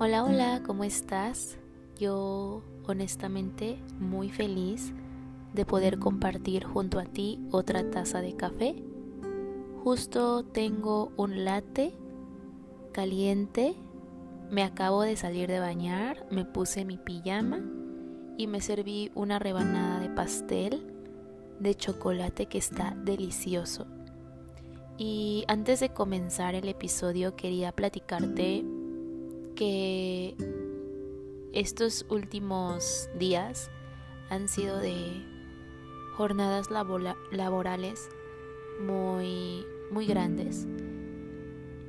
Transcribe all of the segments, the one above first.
Hola, hola, ¿cómo estás? Yo honestamente muy feliz de poder compartir junto a ti otra taza de café. Justo tengo un latte caliente, me acabo de salir de bañar, me puse mi pijama y me serví una rebanada de pastel de chocolate que está delicioso. Y antes de comenzar el episodio quería platicarte que estos últimos días han sido de jornadas laborales muy muy grandes.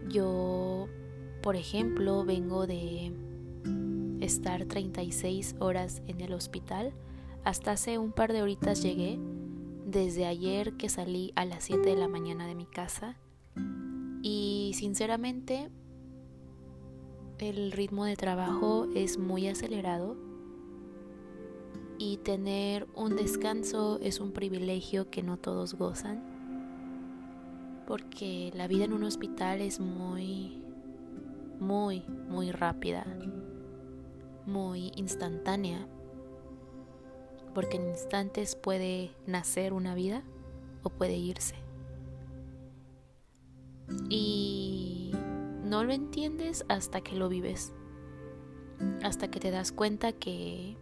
Yo, por ejemplo, vengo de estar 36 horas en el hospital. Hasta hace un par de horitas llegué, desde ayer que salí a las 7 de la mañana de mi casa. Y sinceramente el ritmo de trabajo es muy acelerado y tener un descanso es un privilegio que no todos gozan porque la vida en un hospital es muy, muy, muy rápida, muy instantánea, porque en instantes puede nacer una vida o puede irse. Y no lo entiendes hasta que lo vives, hasta que te das cuenta que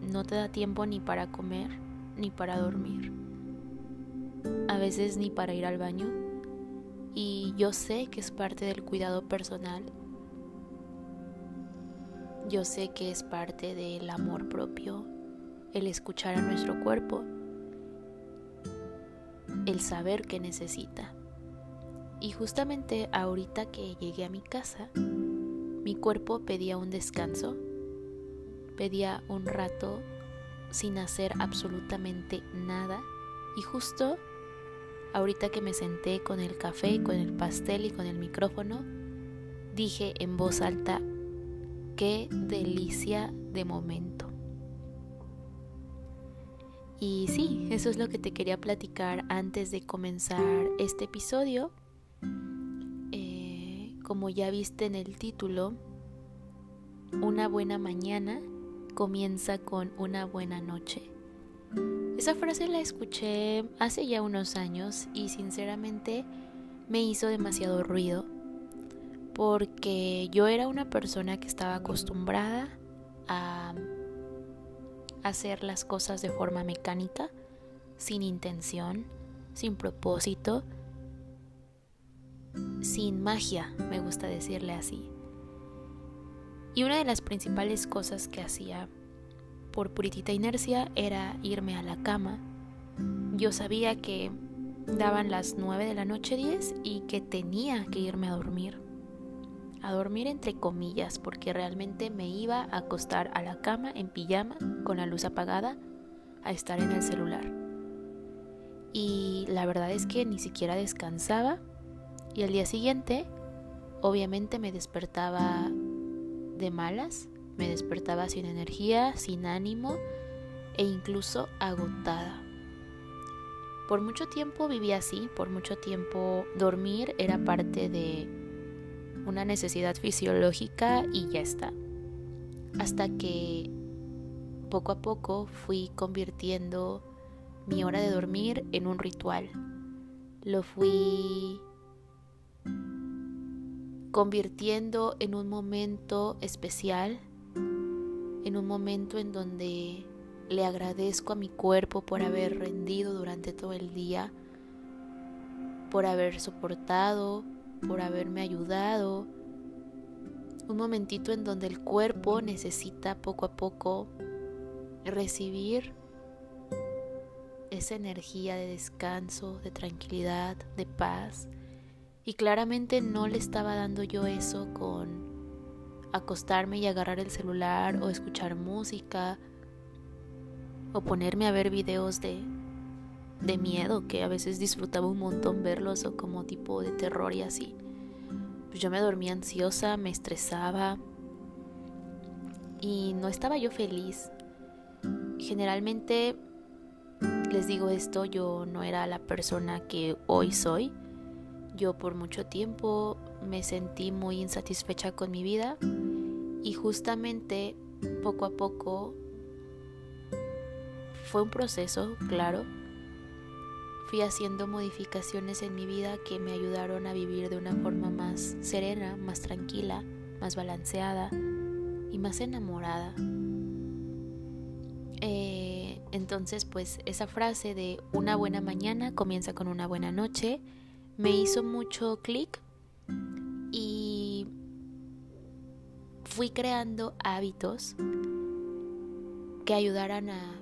no te da tiempo ni para comer ni para dormir, a veces ni para ir al baño. Y yo sé que es parte del cuidado personal, yo sé que es parte del amor propio, el escuchar a nuestro cuerpo, el saber que necesita. Y justamente ahorita que llegué a mi casa, mi cuerpo pedía un descanso, pedía un rato sin hacer absolutamente nada. Y justo ahorita que me senté con el café, con el pastel y con el micrófono, dije en voz alta, qué delicia de momento. Y sí, eso es lo que te quería platicar antes de comenzar este episodio como ya viste en el título, una buena mañana comienza con una buena noche. Esa frase la escuché hace ya unos años y sinceramente me hizo demasiado ruido porque yo era una persona que estaba acostumbrada a hacer las cosas de forma mecánica, sin intención, sin propósito, sin magia, me gusta decirle así. Y una de las principales cosas que hacía por puritita inercia era irme a la cama. Yo sabía que daban las 9 de la noche 10 y que tenía que irme a dormir. A dormir entre comillas, porque realmente me iba a acostar a la cama en pijama, con la luz apagada, a estar en el celular. Y la verdad es que ni siquiera descansaba y al día siguiente, obviamente me despertaba de malas, me despertaba sin energía, sin ánimo e incluso agotada. Por mucho tiempo viví así, por mucho tiempo dormir era parte de una necesidad fisiológica y ya está. Hasta que poco a poco fui convirtiendo mi hora de dormir en un ritual. Lo fui convirtiendo en un momento especial, en un momento en donde le agradezco a mi cuerpo por haber rendido durante todo el día, por haber soportado, por haberme ayudado. Un momentito en donde el cuerpo necesita poco a poco recibir esa energía de descanso, de tranquilidad, de paz y claramente no le estaba dando yo eso con acostarme y agarrar el celular o escuchar música o ponerme a ver videos de, de miedo que a veces disfrutaba un montón verlos o como tipo de terror y así. Pues yo me dormía ansiosa, me estresaba y no estaba yo feliz. Generalmente les digo esto, yo no era la persona que hoy soy yo por mucho tiempo me sentí muy insatisfecha con mi vida Y justamente poco a poco fue un proceso, claro. Fui haciendo modificaciones en mi vida que me ayudaron a vivir de una forma más serena, más tranquila, más balanceada y más enamorada. Eh, entonces, pues esa frase de una buena mañana comienza con una buena noche me hizo mucho clic y fui creando hábitos que ayudaran a,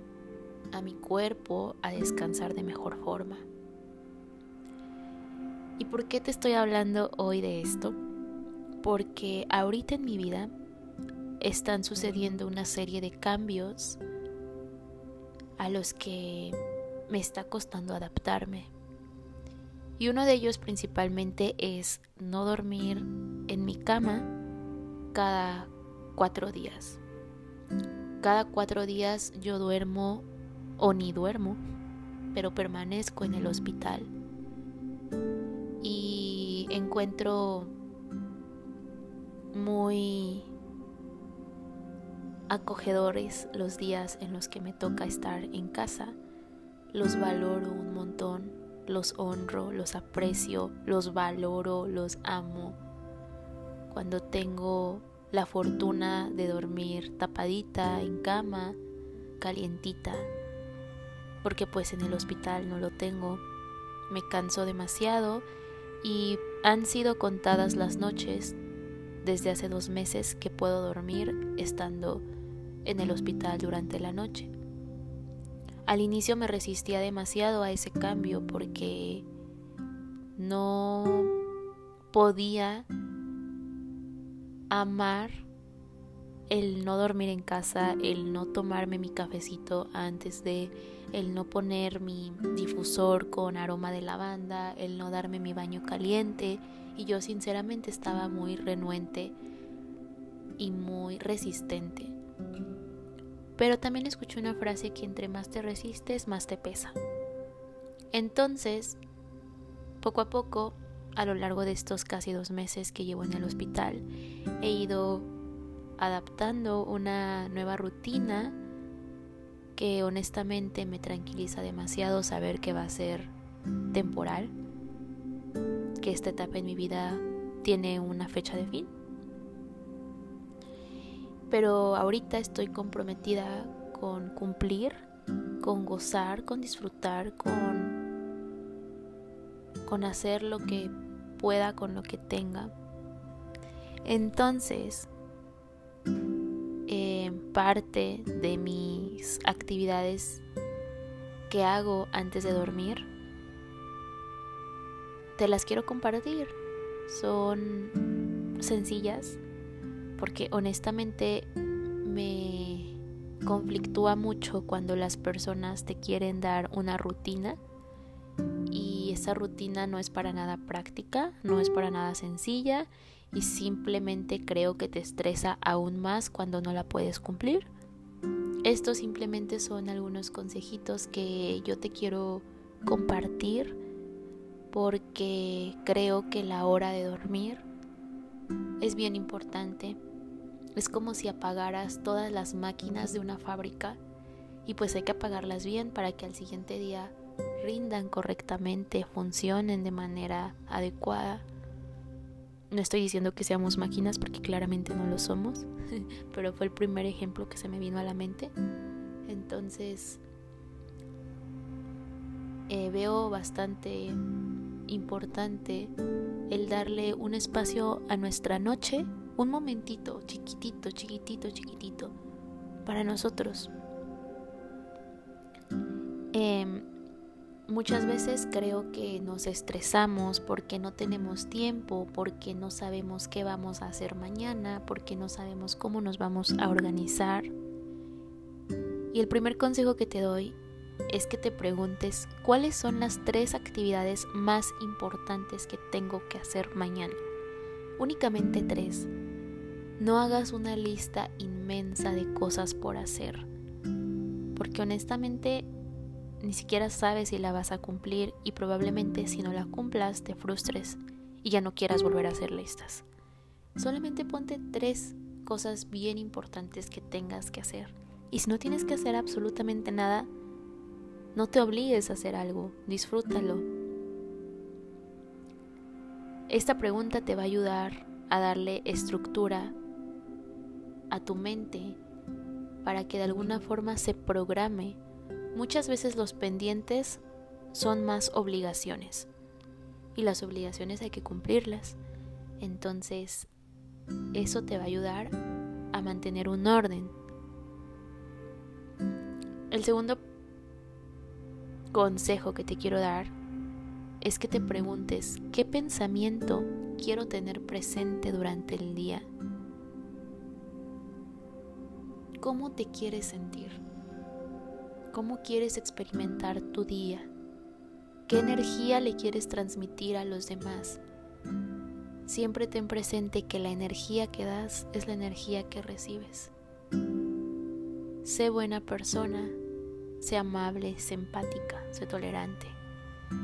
a mi cuerpo a descansar de mejor forma. ¿Y por qué te estoy hablando hoy de esto? Porque ahorita en mi vida están sucediendo una serie de cambios a los que me está costando adaptarme. Y uno de ellos principalmente es no dormir en mi cama cada cuatro días. Cada cuatro días yo duermo o ni duermo, pero permanezco en el hospital. Y encuentro muy acogedores los días en los que me toca estar en casa. Los valoro un montón, los honro, los aprecio, los valoro, los amo. Cuando tengo la fortuna de dormir tapadita en cama, calientita, porque pues en el hospital no lo tengo. Me canso demasiado y han sido contadas las noches desde hace dos meses que puedo dormir estando en el hospital durante la noche. Al inicio me resistía demasiado a ese cambio porque no podía amar el no dormir en casa, el no tomarme mi cafecito antes de, el no poner mi difusor con aroma de lavanda, el no darme mi baño caliente y yo sinceramente estaba muy renuente y muy resistente. Pero también escuché una frase que entre más te resistes, más te pesa. Entonces, poco a poco, a lo largo de estos casi dos meses que llevo en el hospital, he ido adaptando una nueva rutina que honestamente me tranquiliza demasiado saber que va a ser temporal, que esta etapa en mi vida tiene una fecha de fin pero ahorita estoy comprometida con cumplir, con gozar, con disfrutar, con, con hacer lo que pueda con lo que tenga. Entonces, eh, parte de mis actividades que hago antes de dormir, te las quiero compartir. Son sencillas, porque honestamente me conflictúa mucho cuando las personas te quieren dar una rutina y esa rutina no es para nada práctica, no es para nada sencilla y simplemente creo que te estresa aún más cuando no la puedes cumplir. Estos simplemente son algunos consejitos que yo te quiero compartir porque creo que la hora de dormir es bien importante. Es como si apagaras todas las máquinas de una fábrica y pues hay que apagarlas bien para que al siguiente día rindan correctamente, funcionen de manera adecuada. No estoy diciendo que seamos máquinas porque claramente no lo somos, pero fue el primer ejemplo que se me vino a la mente. Entonces, eh, veo bastante importante el darle un espacio a nuestra noche, un momentito chiquitito, chiquitito, chiquitito, para nosotros. Em, muchas veces creo que nos estresamos porque no tenemos tiempo, porque no sabemos qué vamos a hacer mañana, porque no sabemos cómo nos vamos a organizar. Y el primer consejo que te doy es que te preguntes cuáles son las tres actividades más importantes que tengo que hacer mañana. Únicamente tres. No hagas una lista inmensa de cosas por hacer, porque honestamente ni siquiera sabes si la vas a cumplir y probablemente si no la cumplas te frustres y ya no quieras volver a hacer listas. Solamente ponte tres cosas bien importantes que tengas que hacer. Y si no tienes que hacer absolutamente nada, no te obligues a hacer algo, disfrútalo. Esta pregunta te va a ayudar a darle estructura a tu mente para que de alguna forma se programe. Muchas veces los pendientes son más obligaciones y las obligaciones hay que cumplirlas. Entonces, eso te va a ayudar a mantener un orden. El segundo consejo que te quiero dar es que te preguntes qué pensamiento quiero tener presente durante el día. ¿Cómo te quieres sentir? ¿Cómo quieres experimentar tu día? ¿Qué energía le quieres transmitir a los demás? Siempre ten presente que la energía que das es la energía que recibes. Sé buena persona, sé amable, sé empática, sé tolerante.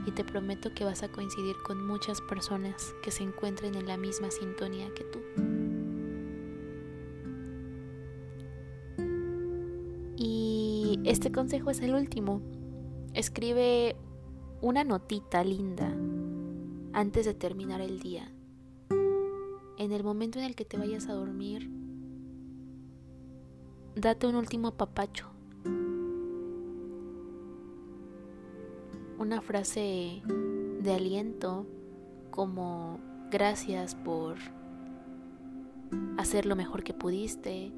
Y te prometo que vas a coincidir con muchas personas que se encuentren en la misma sintonía que tú. Este consejo es el último. Escribe una notita linda antes de terminar el día. En el momento en el que te vayas a dormir, date un último apapacho. Una frase de aliento como gracias por hacer lo mejor que pudiste.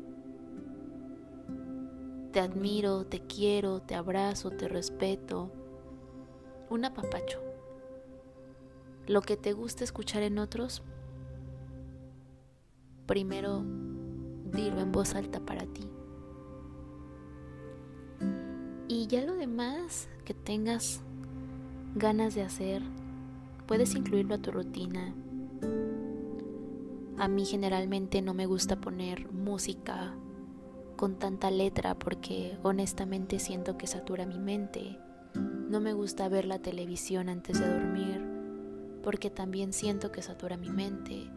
Te admiro, te quiero, te abrazo, te respeto un apapacho. Lo que te gusta escuchar en otros, primero dilo en voz alta para ti. Y ya lo demás que tengas ganas de hacer, puedes incluirlo a tu rutina. A mí generalmente no me gusta poner música con tanta letra porque honestamente siento que satura mi mente no me gusta ver la televisión antes de dormir porque también siento que satura mi mente.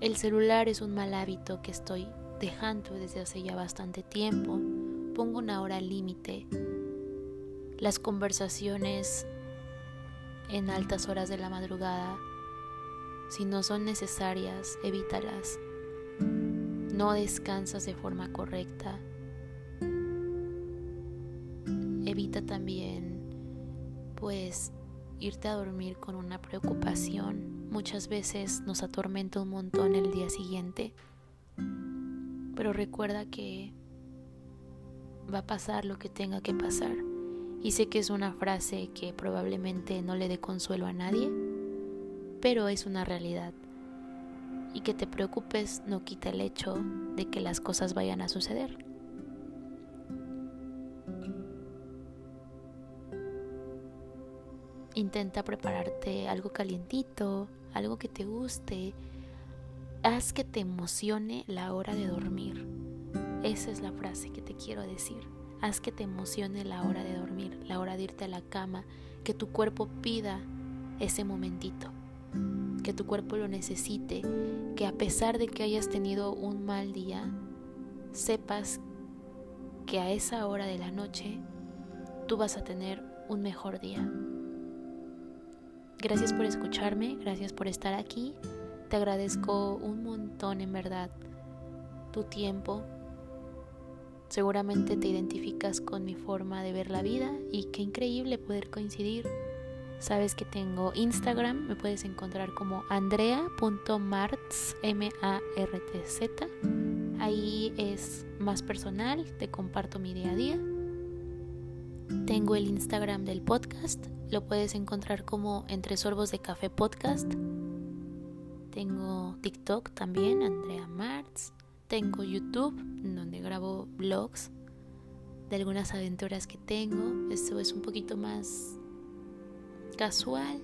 El celular es un mal hábito que estoy dejando desde hace ya bastante tiempo. Pongo una hora límite. Las conversaciones en altas horas de la madrugada, si no son necesarias, evítalas. No descansas de forma correcta. Evita también pues irte a dormir con una preocupación muchas veces nos atormenta un montón el día siguiente. Pero recuerda que va a pasar lo que tenga que pasar. Y sé que es una frase que probablemente no le dé consuelo a nadie, pero es una realidad. Y que te preocupes no quita el hecho de que las cosas vayan a suceder. Intenta prepararte algo calientito, algo que te guste. Haz que te emocione la hora de dormir. Esa es la frase que te quiero decir. Haz que te emocione la hora de dormir, la hora de irte a la cama, que tu cuerpo pida ese momentito, que tu cuerpo lo necesite, que a pesar de que hayas tenido un mal día, sepas que a esa hora de la noche tú vas a tener un mejor día. Gracias por escucharme, gracias por estar aquí. Te agradezco un montón en verdad tu tiempo. Seguramente te identificas con mi forma de ver la vida y qué increíble poder coincidir. Sabes que tengo Instagram, me puedes encontrar como andrea.martz, M-A-R-T-Z. Ahí es más personal, te comparto mi día a día. Tengo el Instagram del podcast, lo puedes encontrar como Entre Sorbos de Café Podcast. Tengo TikTok también, Andrea Martz. Tengo YouTube, donde grabo vlogs de algunas aventuras que tengo. Esto es un poquito más casual.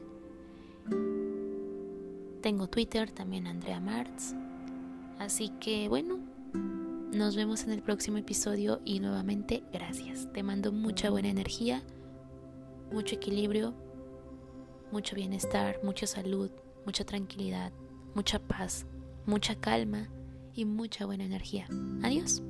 Tengo Twitter, también Andrea Martz. Así que bueno, nos vemos en el próximo episodio y nuevamente gracias. Te mando mucha buena energía mucho equilibrio, mucho bienestar, mucha salud, mucha tranquilidad, mucha paz, mucha calma y mucha buena energía. Adiós.